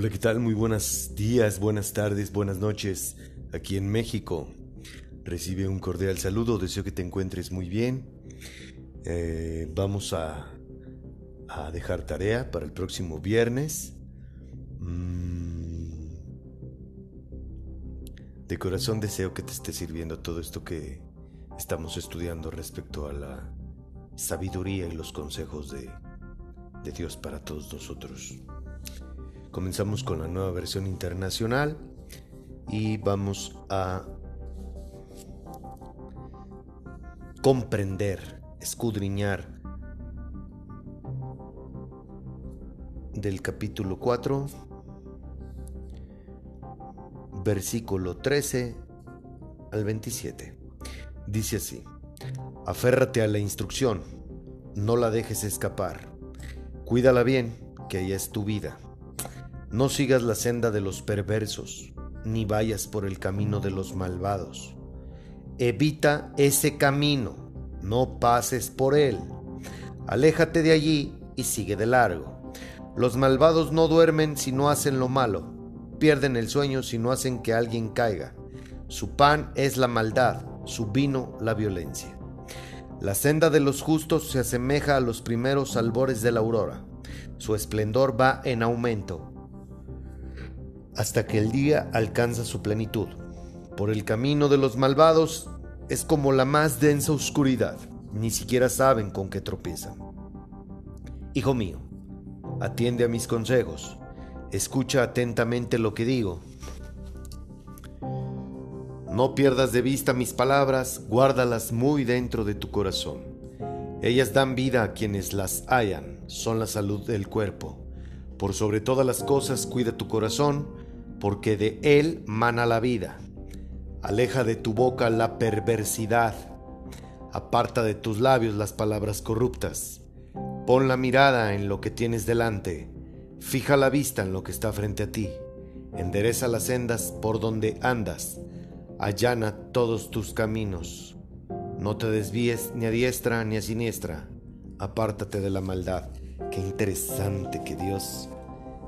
Hola, ¿qué tal? Muy buenos días, buenas tardes, buenas noches aquí en México. Recibe un cordial saludo, deseo que te encuentres muy bien. Eh, vamos a, a, dejar tarea para el próximo viernes. Mm. De corazón deseo que te esté sirviendo todo esto que estamos estudiando respecto a la sabiduría y los consejos de, de Dios para todos nosotros. Comenzamos con la nueva versión internacional y vamos a comprender, escudriñar del capítulo 4, versículo 13 al 27. Dice así, aférrate a la instrucción, no la dejes escapar, cuídala bien, que ella es tu vida no sigas la senda de los perversos, ni vayas por el camino de los malvados. Evita ese camino, no pases por él. Aléjate de allí y sigue de largo. Los malvados no duermen si no hacen lo malo, pierden el sueño si no hacen que alguien caiga. Su pan es la maldad, su vino la violencia. La senda de los justos se asemeja a los primeros albores de la aurora. Su esplendor va en aumento hasta que el día alcanza su plenitud. Por el camino de los malvados es como la más densa oscuridad, ni siquiera saben con qué tropiezan. Hijo mío, atiende a mis consejos, escucha atentamente lo que digo. No pierdas de vista mis palabras, guárdalas muy dentro de tu corazón. Ellas dan vida a quienes las hallan, son la salud del cuerpo. Por sobre todas las cosas cuida tu corazón, porque de él mana la vida. Aleja de tu boca la perversidad. Aparta de tus labios las palabras corruptas. Pon la mirada en lo que tienes delante. Fija la vista en lo que está frente a ti. Endereza las sendas por donde andas. Allana todos tus caminos. No te desvíes ni a diestra ni a siniestra. Apártate de la maldad. Qué interesante que Dios,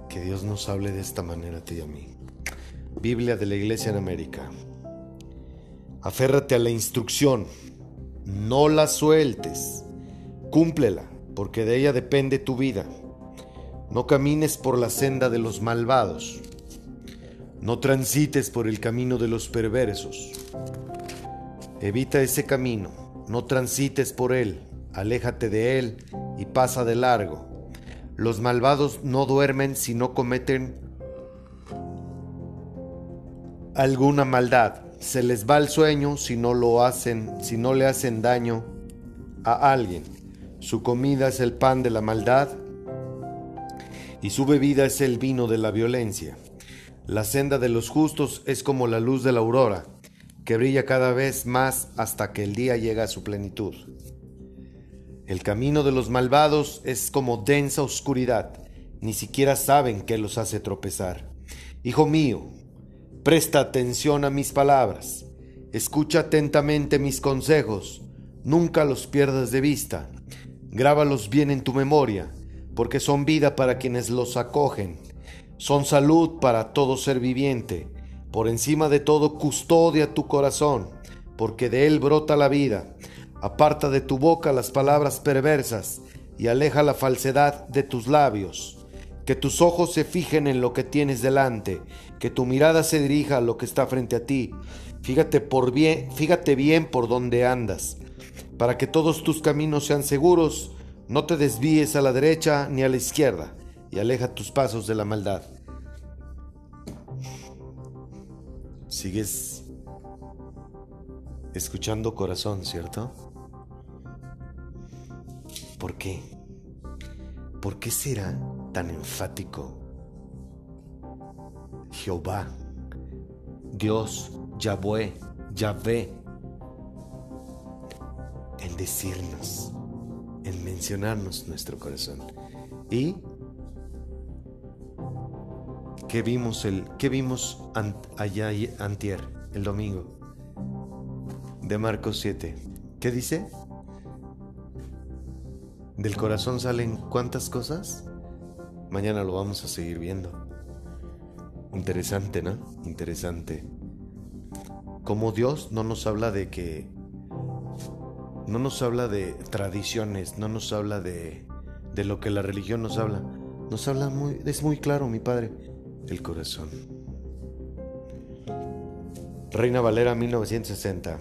que Dios nos hable de esta manera a ti y a mí. Biblia de la Iglesia en América. Aférrate a la instrucción, no la sueltes, cúmplela, porque de ella depende tu vida. No camines por la senda de los malvados, no transites por el camino de los perversos. Evita ese camino, no transites por él, aléjate de él y pasa de largo. Los malvados no duermen si no cometen alguna maldad. Se les va el sueño si no lo hacen, si no le hacen daño a alguien. Su comida es el pan de la maldad y su bebida es el vino de la violencia. La senda de los justos es como la luz de la aurora, que brilla cada vez más hasta que el día llega a su plenitud. El camino de los malvados es como densa oscuridad, ni siquiera saben qué los hace tropezar. Hijo mío, Presta atención a mis palabras, escucha atentamente mis consejos, nunca los pierdas de vista, grábalos bien en tu memoria, porque son vida para quienes los acogen, son salud para todo ser viviente, por encima de todo custodia tu corazón, porque de él brota la vida, aparta de tu boca las palabras perversas y aleja la falsedad de tus labios que tus ojos se fijen en lo que tienes delante, que tu mirada se dirija a lo que está frente a ti. Fíjate por bien, fíjate bien por dónde andas, para que todos tus caminos sean seguros, no te desvíes a la derecha ni a la izquierda, y aleja tus pasos de la maldad. Sigues escuchando corazón, ¿cierto? ¿Por qué? ¿Por qué será tan enfático. Jehová, Dios, Yahweh, Yahvé, en decirnos, en mencionarnos nuestro corazón. ¿Y qué vimos, el, qué vimos allá antier, el domingo? De Marcos 7. ¿Qué dice? Del corazón salen cuántas cosas? Mañana lo vamos a seguir viendo. Interesante, ¿no? Interesante. Como Dios no nos habla de que... No nos habla de tradiciones, no nos habla de, de lo que la religión nos habla. Nos habla muy... Es muy claro, mi Padre. El corazón. Reina Valera 1960.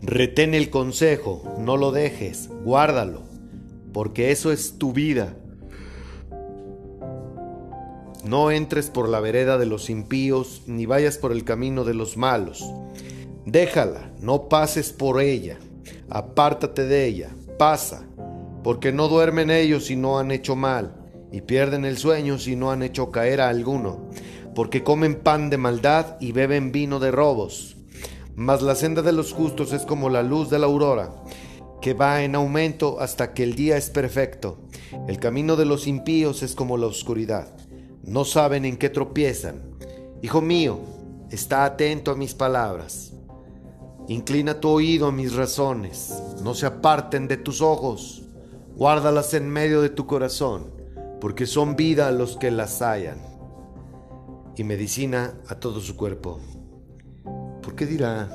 Retén el consejo, no lo dejes, guárdalo, porque eso es tu vida. No entres por la vereda de los impíos, ni vayas por el camino de los malos. Déjala, no pases por ella, apártate de ella, pasa, porque no duermen ellos si no han hecho mal, y pierden el sueño si no han hecho caer a alguno, porque comen pan de maldad y beben vino de robos. Mas la senda de los justos es como la luz de la aurora, que va en aumento hasta que el día es perfecto. El camino de los impíos es como la oscuridad. No saben en qué tropiezan. Hijo mío, está atento a mis palabras. Inclina tu oído a mis razones. No se aparten de tus ojos. Guárdalas en medio de tu corazón, porque son vida a los que las hallan y medicina a todo su cuerpo. ¿Por qué dirá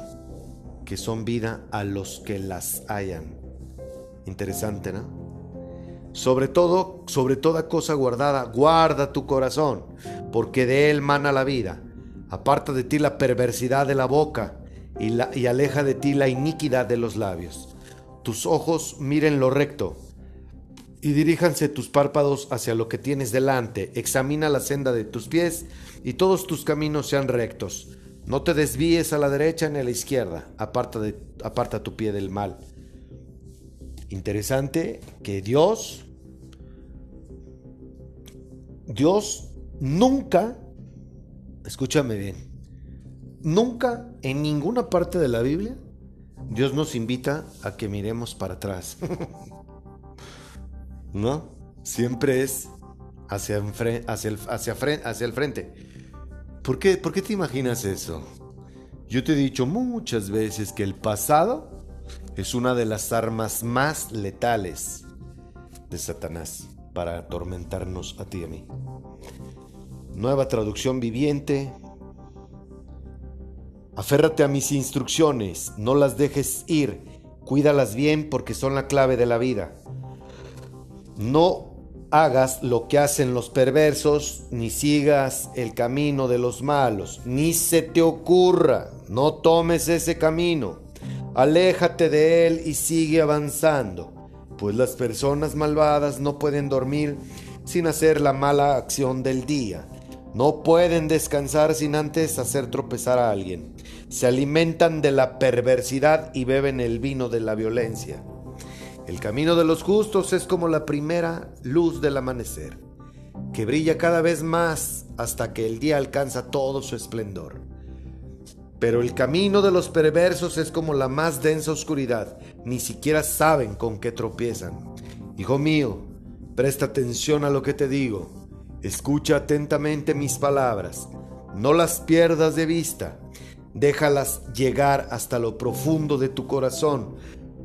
que son vida a los que las hayan? Interesante, ¿no? Sobre todo, sobre toda cosa guardada, guarda tu corazón, porque de él mana la vida. Aparta de ti la perversidad de la boca y, aleja de ti la iniquidad de los labios. Tus ojos miren lo recto y diríjanse tus párpados hacia lo que tienes delante. Examina la senda de tus pies y todos tus caminos sean rectos. No te desvíes a la derecha ni a la izquierda, aparta, aparta tu pie del mal. Interesante que Dios, Dios nunca, escúchame bien, nunca en ninguna parte de la Biblia, Dios nos invita a que miremos para atrás. ¿No? Siempre es hacia, hacia, el, hacia, hacia el frente. ¿Por qué, ¿Por qué te imaginas eso? Yo te he dicho muchas veces que el pasado es una de las armas más letales de Satanás para atormentarnos a ti y a mí. Nueva traducción viviente. Aférrate a mis instrucciones, no las dejes ir, cuídalas bien porque son la clave de la vida. No hagas lo que hacen los perversos, ni sigas el camino de los malos, ni se te ocurra, no tomes ese camino. Aléjate de él y sigue avanzando, pues las personas malvadas no pueden dormir sin hacer la mala acción del día. No pueden descansar sin antes hacer tropezar a alguien. Se alimentan de la perversidad y beben el vino de la violencia. El camino de los justos es como la primera luz del amanecer, que brilla cada vez más hasta que el día alcanza todo su esplendor. Pero el camino de los perversos es como la más densa oscuridad, ni siquiera saben con qué tropiezan. Hijo mío, presta atención a lo que te digo, escucha atentamente mis palabras, no las pierdas de vista, déjalas llegar hasta lo profundo de tu corazón,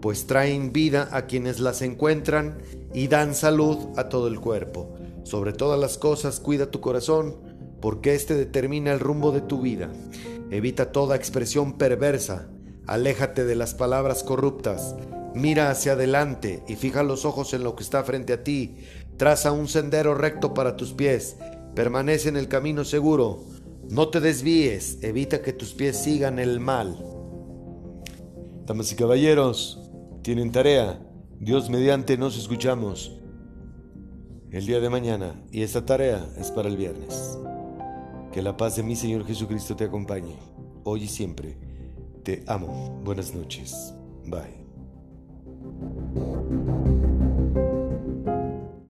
pues traen vida a quienes las encuentran y dan salud a todo el cuerpo. Sobre todas las cosas cuida tu corazón, porque éste determina el rumbo de tu vida. Evita toda expresión perversa, aléjate de las palabras corruptas, mira hacia adelante y fija los ojos en lo que está frente a ti, traza un sendero recto para tus pies, permanece en el camino seguro, no te desvíes, evita que tus pies sigan el mal. Damas y caballeros, tienen tarea. Dios mediante nos escuchamos el día de mañana. Y esta tarea es para el viernes. Que la paz de mi Señor Jesucristo te acompañe, hoy y siempre. Te amo. Buenas noches. Bye.